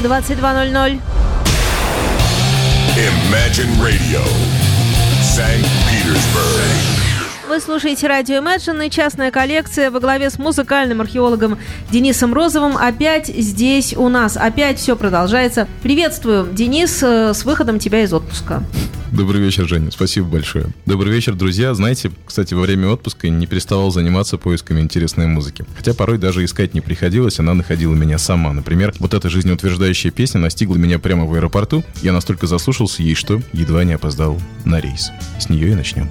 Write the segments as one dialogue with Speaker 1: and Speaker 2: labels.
Speaker 1: 22.00.
Speaker 2: Imagine Radio, St. Petersburg.
Speaker 1: Вы слушаете радио Imagine и частная коллекция во главе с музыкальным археологом Денисом Розовым опять здесь у нас. Опять все продолжается. Приветствую, Денис, э, с выходом тебя из отпуска.
Speaker 3: Добрый вечер, Женя. Спасибо большое. Добрый вечер, друзья. Знаете, кстати, во время отпуска не переставал заниматься поисками интересной музыки. Хотя порой даже искать не приходилось, она находила меня сама. Например, вот эта жизнеутверждающая песня настигла меня прямо в аэропорту. Я настолько заслушался ей, что едва не опоздал на рейс. С нее и начнем.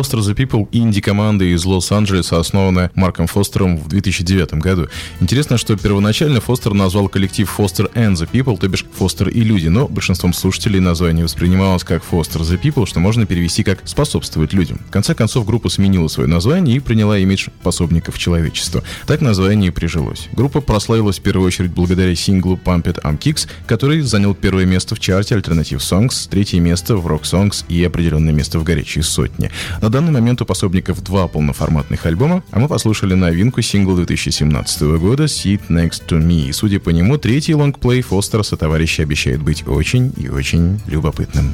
Speaker 4: Foster the People инди-команда из Лос-Анджелеса, основанная Марком Фостером в 2009 году. Интересно, что первоначально Фостер назвал коллектив Foster and the People, то бишь Фостер и люди, но большинством слушателей название воспринималось как Foster the People, что можно перевести как «способствовать людям». В конце концов, группа сменила свое название и приняла имидж пособников человечества. Так название и прижилось. Группа прославилась в первую очередь благодаря синглу Pump It I'm Kicks, который занял первое место в чарте Alternative Songs, третье место в Rock Songs и определенное место в горячей сотне. На данный момент у пособников два полноформатных альбома, а мы послушали новинку сингла 2017 года Sit Next to Me. И, судя по нему, третий лонгплей Фостера со товарища обещает быть очень и очень любопытным.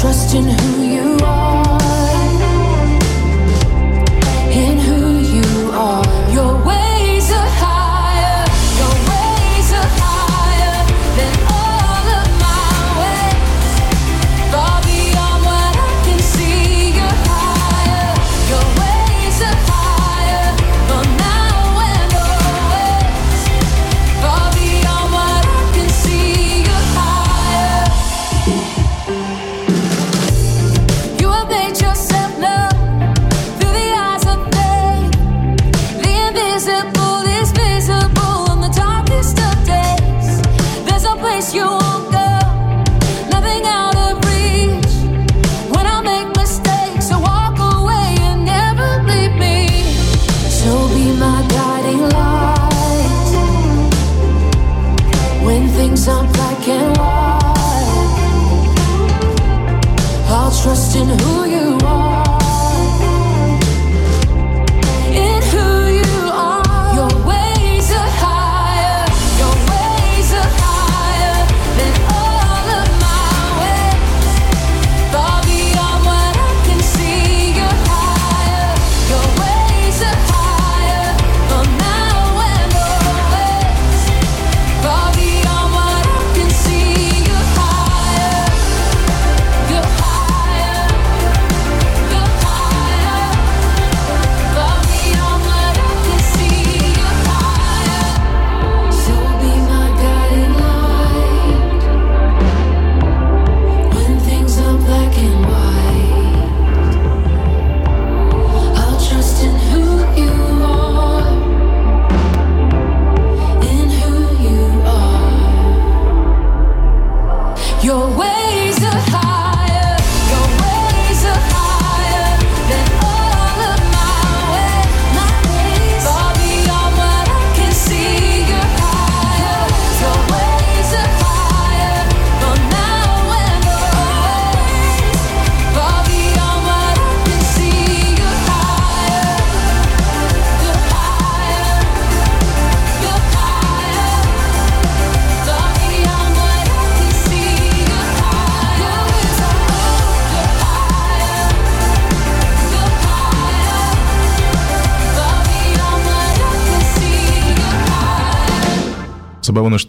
Speaker 5: Trust in who you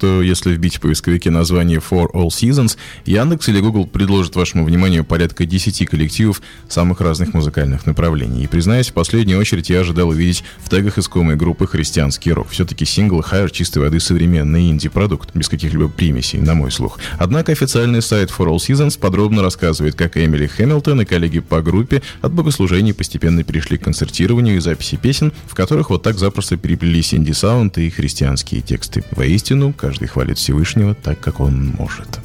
Speaker 4: что если вбить в поисковике название For All Seasons, Яндекс или Google предложат вашему вниманию порядка 10 коллективов самых разных музыкальных направлений. И, признаюсь, в последнюю очередь я ожидал увидеть в тегах искомой группы «Христианский рок». Все-таки сингл Higher чистой воды современный инди-продукт, без каких-либо примесей, на мой слух. Однако официальный сайт For All Seasons подробно рассказывает, как Эмили Хэмилтон и коллеги по группе от богослужений постепенно перешли к концертированию и записи песен, в которых вот так запросто переплелись инди-саунд и христианские тексты. Воистину, каждый хвалит Всевышнего так, как он может.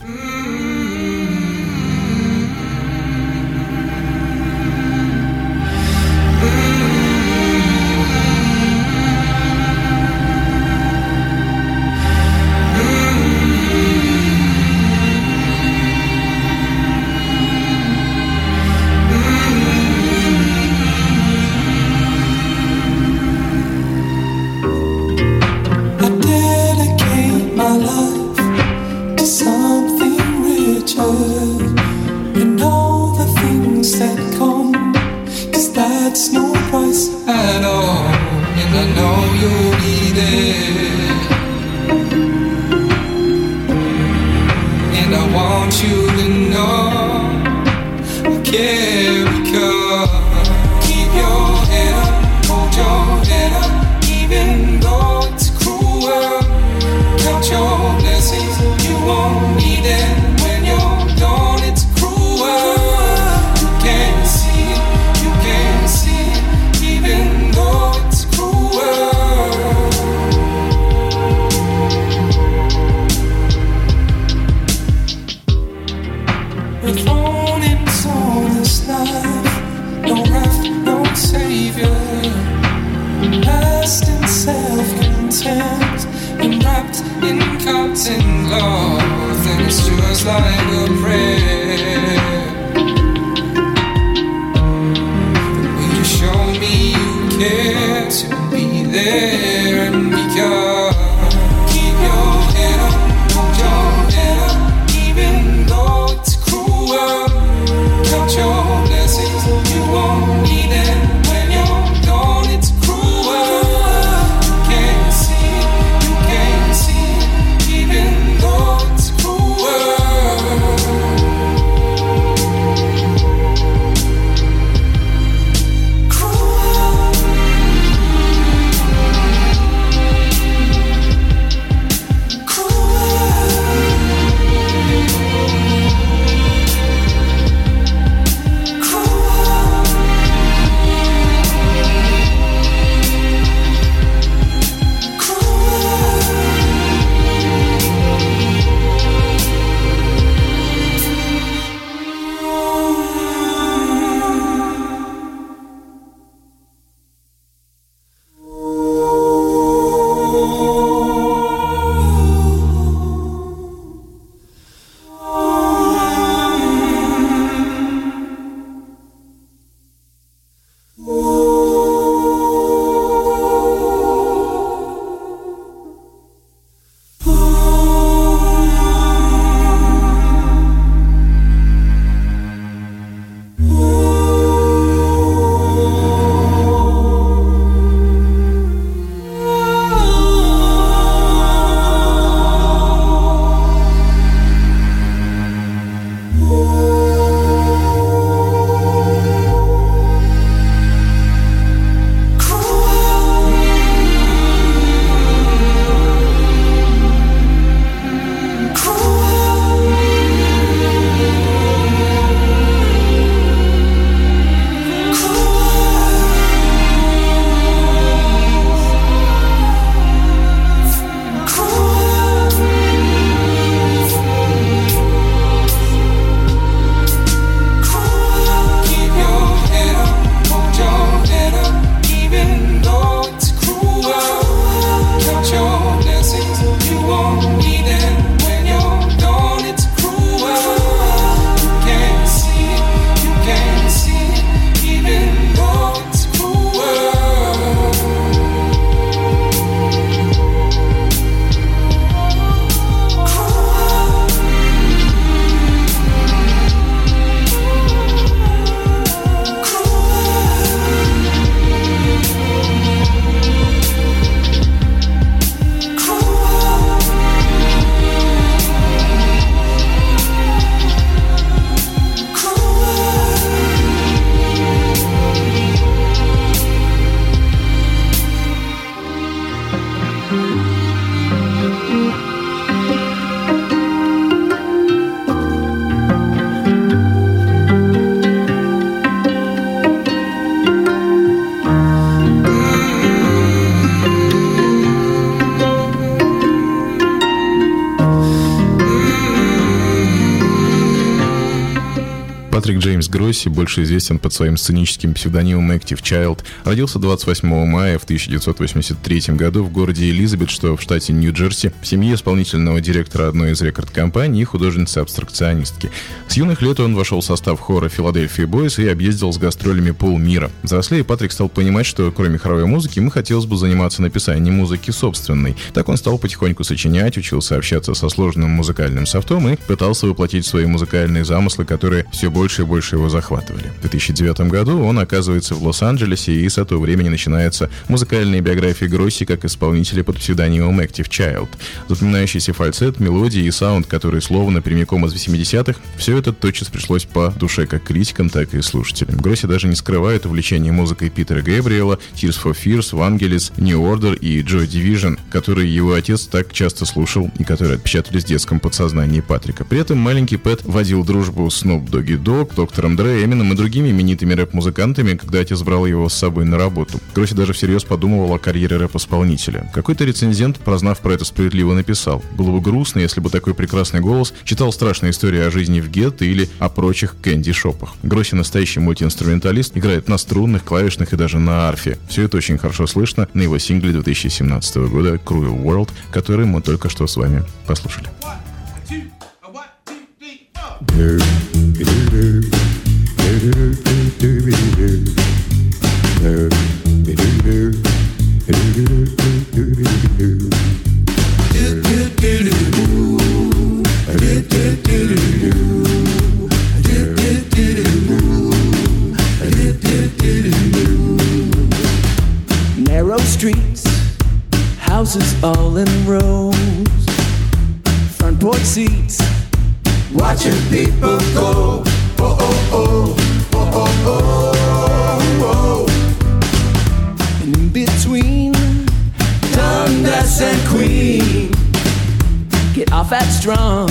Speaker 4: Гросси, больше известен под своим сценическим псевдонимом Active Child, родился 28 мая в 1983 году в городе Элизабет, что в штате Нью-Джерси, в семье исполнительного директора одной из рекорд-компаний и художницы-абстракционистки. Юных лет он вошел в состав хора Филадельфия Бойс и объездил с гастролями полмира. Взрослее Патрик стал понимать, что кроме хоровой музыки ему хотелось бы заниматься написанием музыки собственной. Так он стал потихоньку сочинять, учился общаться со сложным музыкальным софтом и пытался воплотить свои музыкальные замыслы, которые все больше и больше его захватывали. В 2009 году он оказывается в Лос-Анджелесе, и с этого времени начинается музыкальная биография Гросси как исполнителя под псевдонимом Active Child. Запоминающийся фальцет, мелодии и саунд, которые словно прямиком из 80-х, все это тотчас пришлось по душе как критикам, так и слушателям. Гросси даже не скрывает увлечение музыкой Питера Гэбриэла, Tears for Fears, Vangelis, New Order и Joy Division, которые его отец так часто слушал и которые отпечатались в детском подсознании Патрика. При этом маленький Пэт водил дружбу с Snoop Doggy Dogg, Доктором Дре, Эмином и другими именитыми рэп-музыкантами, когда отец брал его с собой на работу. Гросси даже всерьез подумывал о карьере рэп-исполнителя. Какой-то рецензент, прознав про это, справедливо написал. Было бы грустно, если бы такой прекрасный голос читал страшные истории о жизни в гетто или о прочих кэнди-шопах. Гросси настоящий мультиинструменталист, играет на струнных, клавишных и даже на арфе. Все это очень хорошо слышно на его сингле 2017 года Cruel World, который мы только что с вами послушали.
Speaker 6: Narrow streets, houses all in rows, front porch seats, watching people go. Oh, oh, oh, oh, oh, oh, oh, oh. And in between, Dundas and Queen, get off at strong,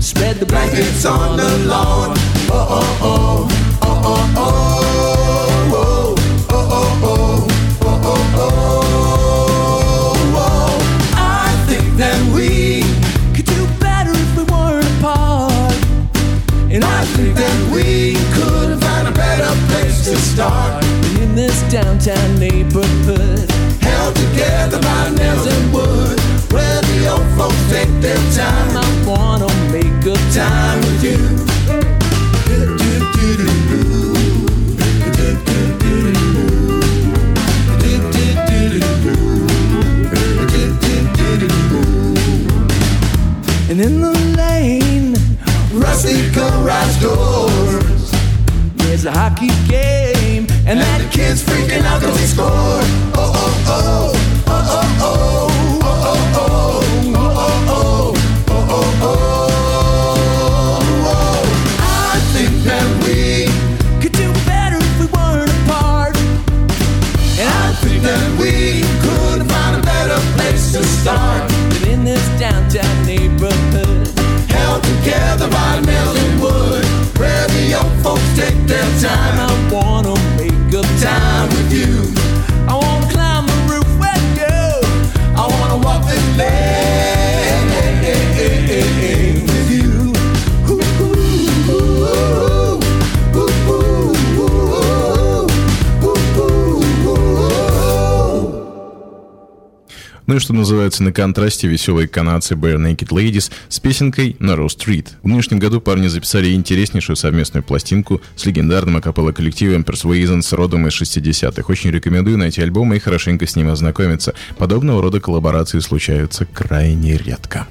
Speaker 6: spread the blankets on the lawn. Oh, oh, oh, oh, oh, oh, oh, downtown neighborhood, held together by nails and wood, where the old folks take their time. I wanna make a time with you. And in the lane, rusty garage doors. There's a hockey game, and that the kid's freaking out cause he scored. Oh, oh, oh. Oh, oh, oh. That we could find a better place to start than in this downtown neighborhood. Held together by nails and wood, where the folks take their time.
Speaker 4: Называется на контрасте веселые канадцы Bare Naked Ladies с песенкой Narrow Street. В нынешнем году парни записали интереснейшую совместную пластинку с легендарным акапелло коллективом Persuasion с родом из 60-х. Очень рекомендую найти альбом и хорошенько с ним ознакомиться. Подобного рода коллаборации случаются крайне редко.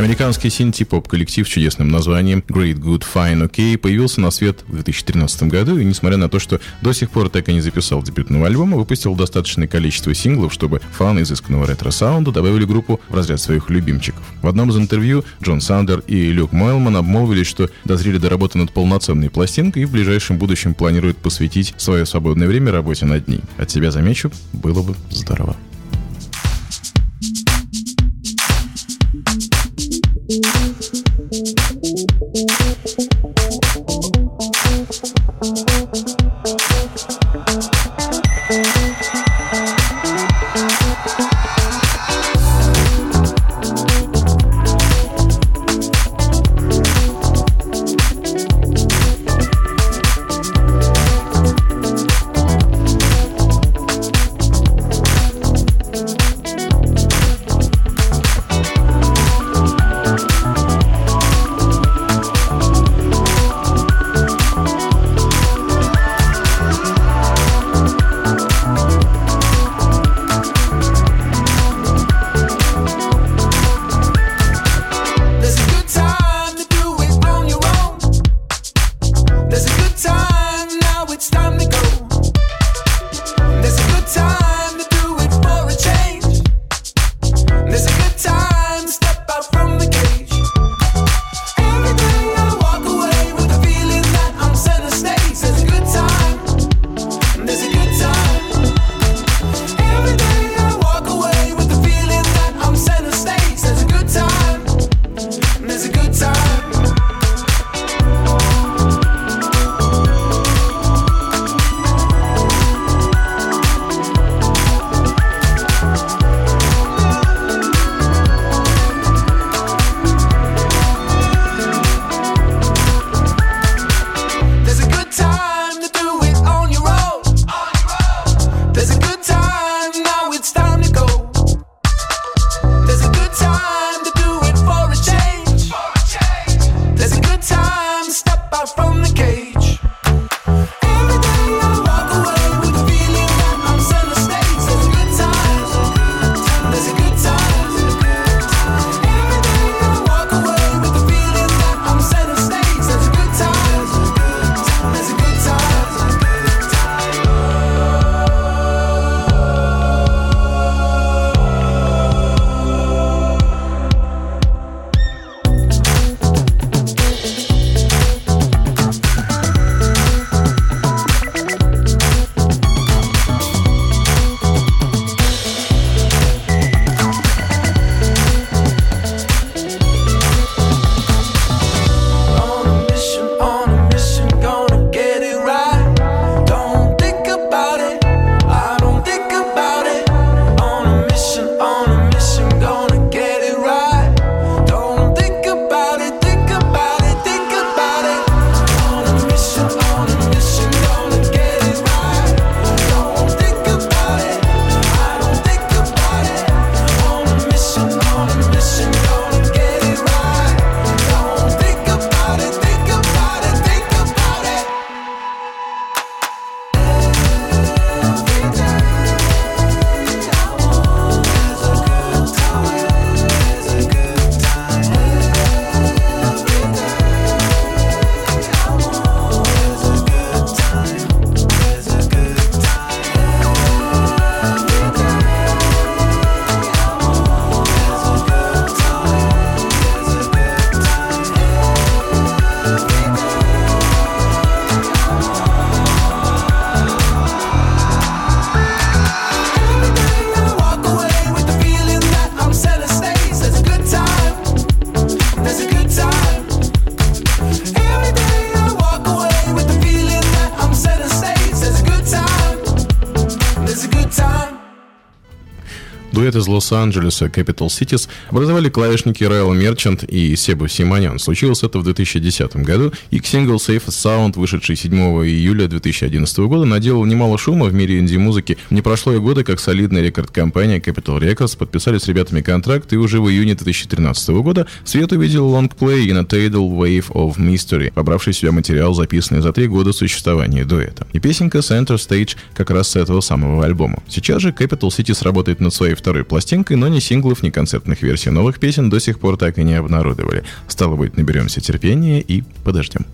Speaker 4: Американский синти-поп коллектив с чудесным названием Great Good Fine OK появился на свет в 2013 году, и несмотря на то, что до сих пор так и не записал дебютного альбома, выпустил достаточное количество синглов, чтобы фаны изысканного ретро-саунда добавили группу в разряд своих любимчиков. В одном из интервью Джон Сандер и Люк Мойлман обмолвились, что дозрели до работы над полноценной пластинкой и в ближайшем будущем планируют посвятить свое свободное время работе над ней. От себя замечу, было бы здорово.
Speaker 7: thank you.
Speaker 5: Дуэт из Лос-Анджелеса Capital Cities образовали клавишники Райан Мерчант и Себу Симонян. Случилось это в 2010 году, их сингл Safe and Sound, вышедший 7 июля 2011 года, наделал немало шума в мире инди-музыки. Не прошло и года, как солидная рекорд-компания Capitol Records подписали с ребятами контракт, и уже в июне 2013 года свет увидел лонгплей In a Tidal Wave of Mystery, вобравший в себя материал, записанный за три года существования дуэта. И песенка Center Stage как раз с этого самого альбома. Сейчас же Capital Cities работает над своей второй пластинкой, но ни синглов, ни концертных версий новых песен до сих пор так и не обнародовали. Стало быть, наберемся терпения и подождем.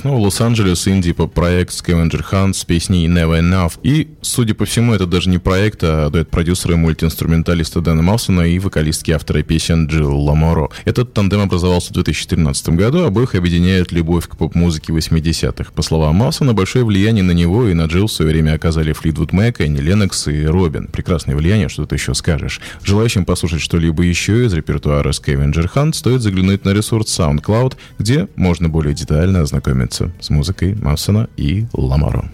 Speaker 5: Снова Лос-Анджелес, инди по проект Scavenger Hunt с песней Never Enough. И, судя по всему, это даже не проект, а дуэт продюсера и мультиинструменталиста Дэна Малсона и вокалистки автора песен Джилл Ламоро. Этот тандем образовался в 2013 году, обоих объединяет любовь к поп-музыке 80-х. По словам Малсона, большое влияние на него и на Джилл в свое время оказали Флитвуд Мэк, Энни Ленокс и Робин. Прекрасное влияние, что ты еще скажешь. Желающим послушать что-либо еще из репертуара Scavenger Hunt стоит заглянуть на ресурс SoundCloud, где можно более детально ознакомиться с музыкой Малсона и Ламоро.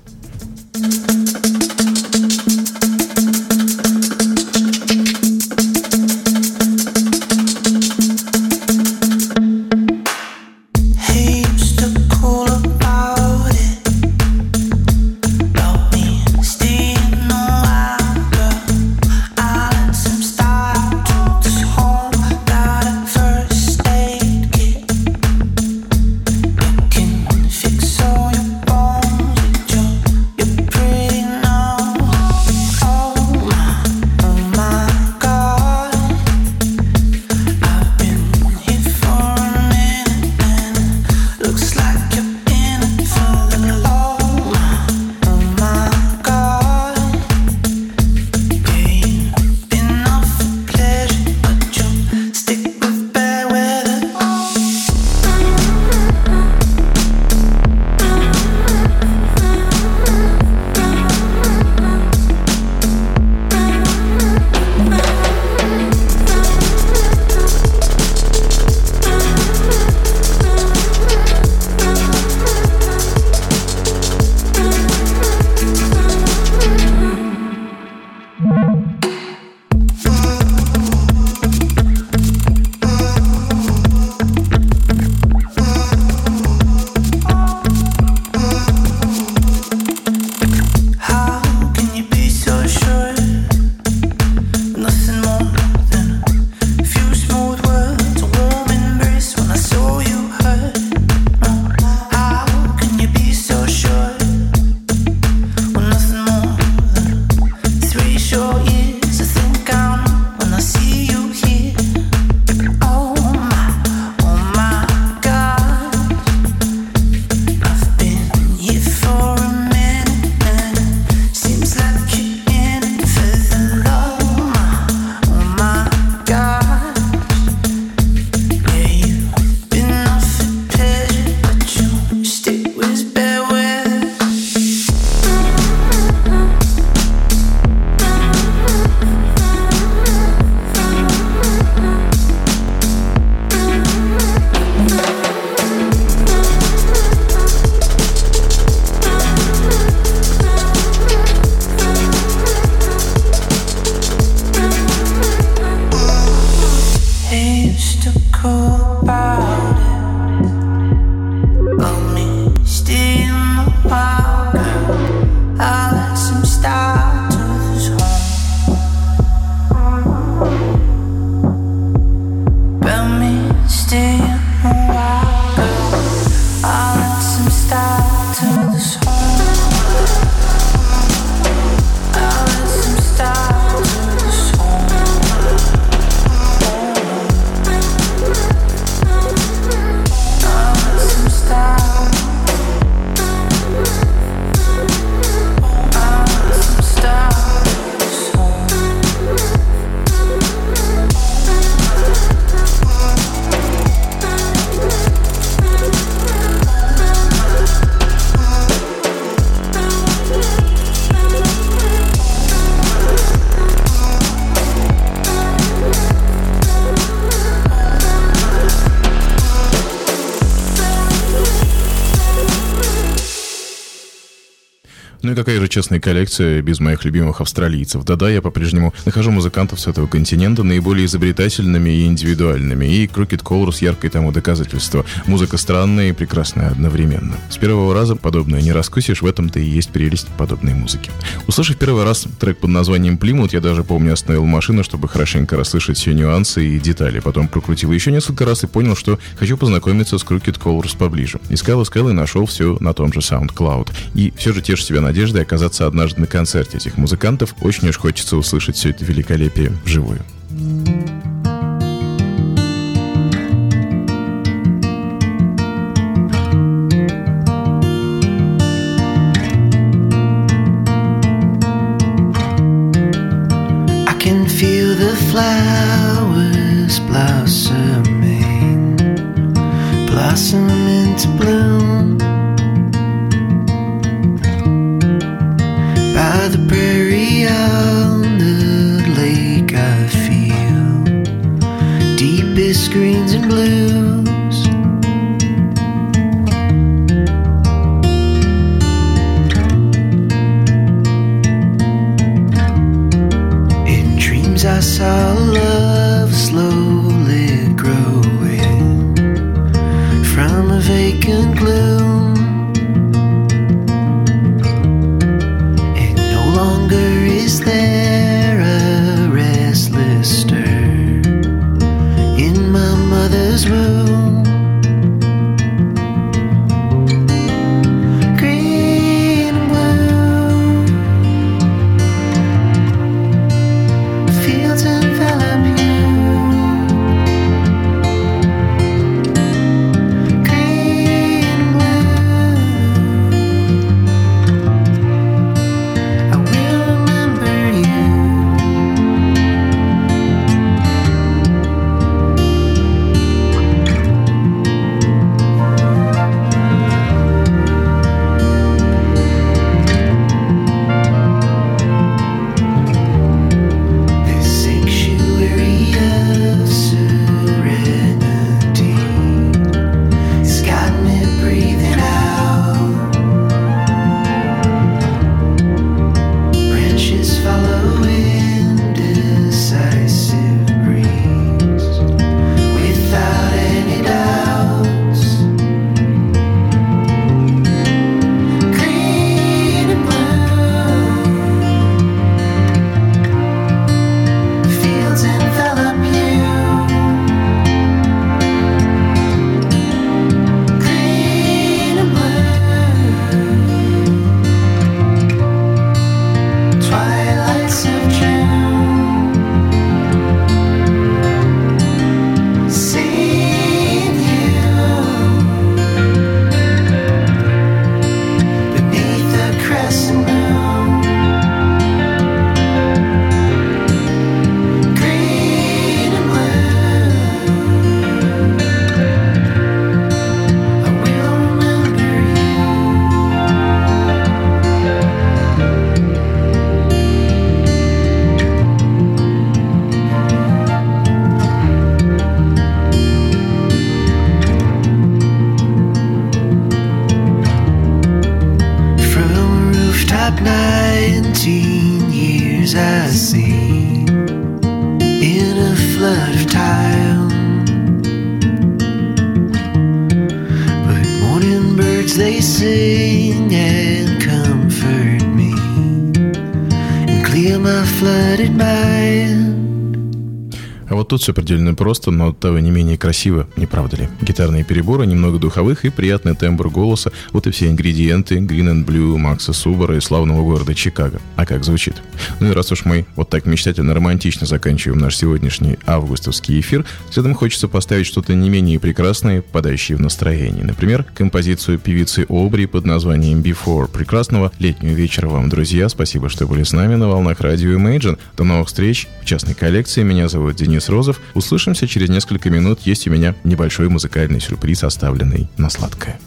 Speaker 4: И какая же честная коллекция без моих любимых австралийцев. Да-да, я по-прежнему нахожу музыкантов с этого континента наиболее изобретательными и индивидуальными. И Crooked Chorus яркое тому доказательство. Музыка странная и прекрасная одновременно. С первого раза подобное не раскусишь, в этом-то и есть прелесть подобной музыки. Услышав первый раз трек под названием «Плимут», я даже, помню, остановил машину, чтобы хорошенько расслышать все нюансы и детали. Потом прокрутил еще несколько раз и понял, что хочу познакомиться с Crooked Chorus поближе. Искал, искал и нашел все на том же SoundCloud. И все же тешь себя надеждой оказаться однажды на концерте этих музыкантов. Очень уж хочется услышать все это великолепие вживую.
Speaker 8: I
Speaker 9: flooded by
Speaker 4: А вот тут все предельно просто, но того не менее красиво, не правда ли? Гитарные переборы, немного духовых и приятный тембр голоса. Вот и все ингредиенты Green and Blue, Макса Субара и славного города Чикаго. А как звучит? Ну и раз уж мы вот так мечтательно романтично заканчиваем наш сегодняшний августовский эфир, следом хочется поставить что-то не менее прекрасное, подающее в настроение. Например, композицию певицы Обри под названием Before. Прекрасного летнего вечера вам, друзья. Спасибо, что были с нами на волнах радио Imagine. До новых встреч в частной коллекции. Меня зовут Денис Розов. Услышимся через несколько минут. Есть у меня небольшой музыкальный сюрприз, оставленный на сладкое.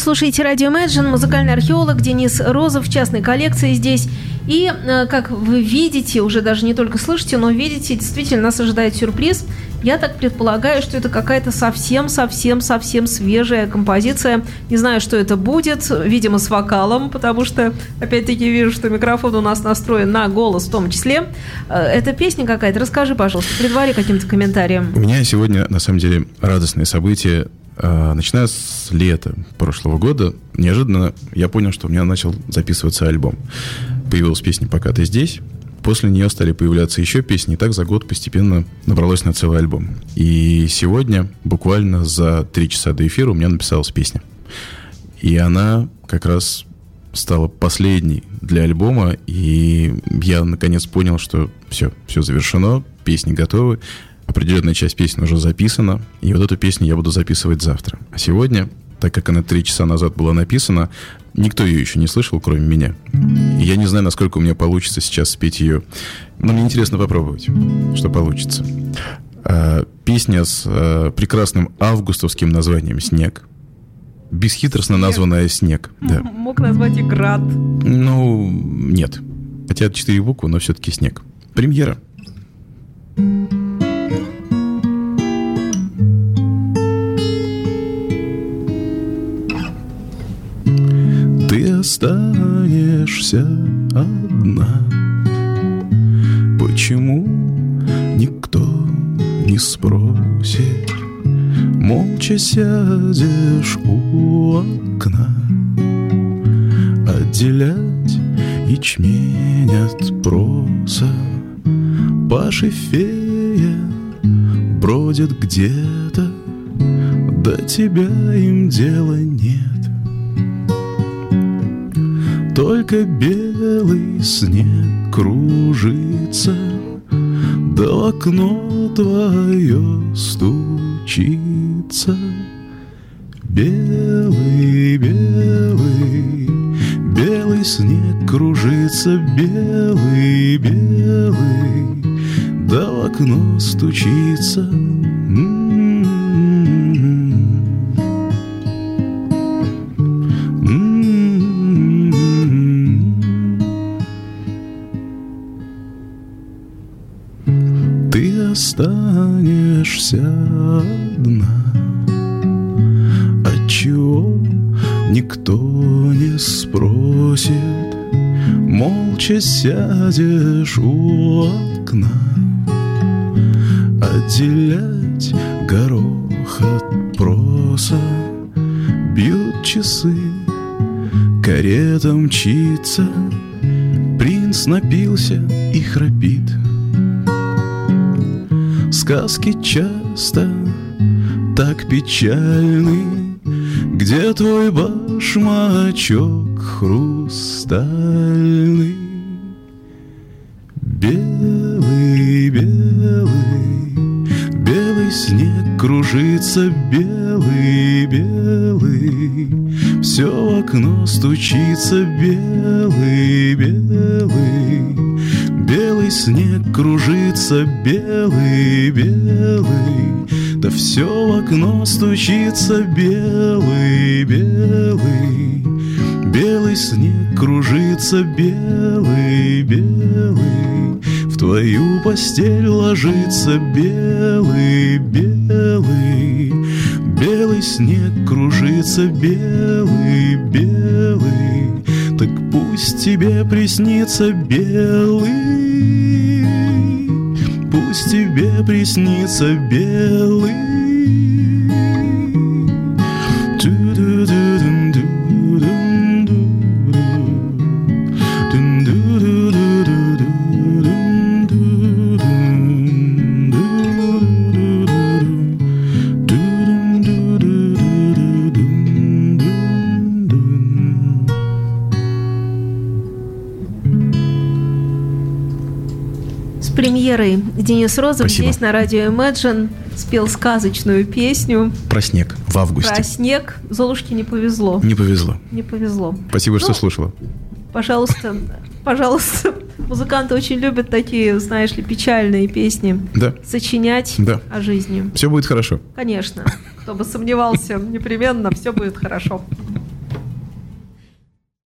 Speaker 1: Слушаете радио Imagine, музыкальный археолог Денис Розов в частной коллекции здесь. И, э, как вы видите, уже даже не только слышите, но видите, действительно нас ожидает сюрприз. Я так предполагаю, что это какая-то совсем-совсем-совсем свежая композиция. Не знаю, что это будет, видимо, с вокалом, потому что, опять-таки, вижу, что микрофон у нас настроен на голос в том числе. Э, Это песня какая-то. Расскажи, пожалуйста, предвари каким-то комментарием.
Speaker 4: У меня сегодня, на самом деле, радостное событие. Э, Начиная с лета прошлого года, неожиданно я понял, что у меня начал записываться альбом. Появилась песня «Пока ты здесь». После нее стали появляться еще песни, и так за год постепенно набралось на целый альбом. И сегодня, буквально за три часа до эфира, у меня написалась песня. И она как раз стала последней для альбома, и я наконец понял, что все, все завершено, песни готовы, определенная часть песни уже записана, и вот эту песню я буду записывать завтра. А сегодня, так как она три часа назад была написана, никто ее еще не слышал, кроме меня. И я не знаю, насколько у меня получится сейчас спеть ее. Но мне интересно попробовать, что получится. А, Песня с а, прекрасным августовским названием «Снег». Бесхитростно названная «Снег». Да.
Speaker 1: Мог назвать и град.
Speaker 4: Ну, нет. Хотя это четыре буквы, но все-таки снег. Премьера. Ты останешься одна. Почему никто не спросит? Молча сядешь у окна Отделять ячмень от проса Паши фея бродит где-то До тебя им дела нет Только белый снег кружится Да в окно твое стучится. Белый, белый, белый снег кружится Белый, белый, да в окно стучится Молча сядешь у окна Отделять горох от проса Бьют часы, карета мчится Принц напился и храпит. Сказки часто так печальны Где твой башмачок хрустальный кружится Белый, белый, все в окно стучится Белый, белый, снег кружится Белый, белый, да все в окно стучится Белый, белый, снег кружится белый, белый, В твою постель ложится белый, белый, Снег кружится белый, белый, Так пусть тебе приснится белый, Пусть тебе приснится белый.
Speaker 1: Денис Розов
Speaker 4: Спасибо.
Speaker 1: здесь на радио Imagine спел сказочную песню
Speaker 4: Про снег в августе.
Speaker 1: про снег. Золушке не повезло.
Speaker 4: Не повезло.
Speaker 1: Не повезло.
Speaker 4: Спасибо, что
Speaker 1: Ну,
Speaker 4: слушала.
Speaker 1: Пожалуйста, пожалуйста. Музыканты очень любят такие, знаешь ли, печальные песни
Speaker 4: Да.
Speaker 1: сочинять
Speaker 4: Да.
Speaker 1: о жизни.
Speaker 4: Все будет хорошо.
Speaker 1: Конечно. Кто бы сомневался, непременно все будет хорошо.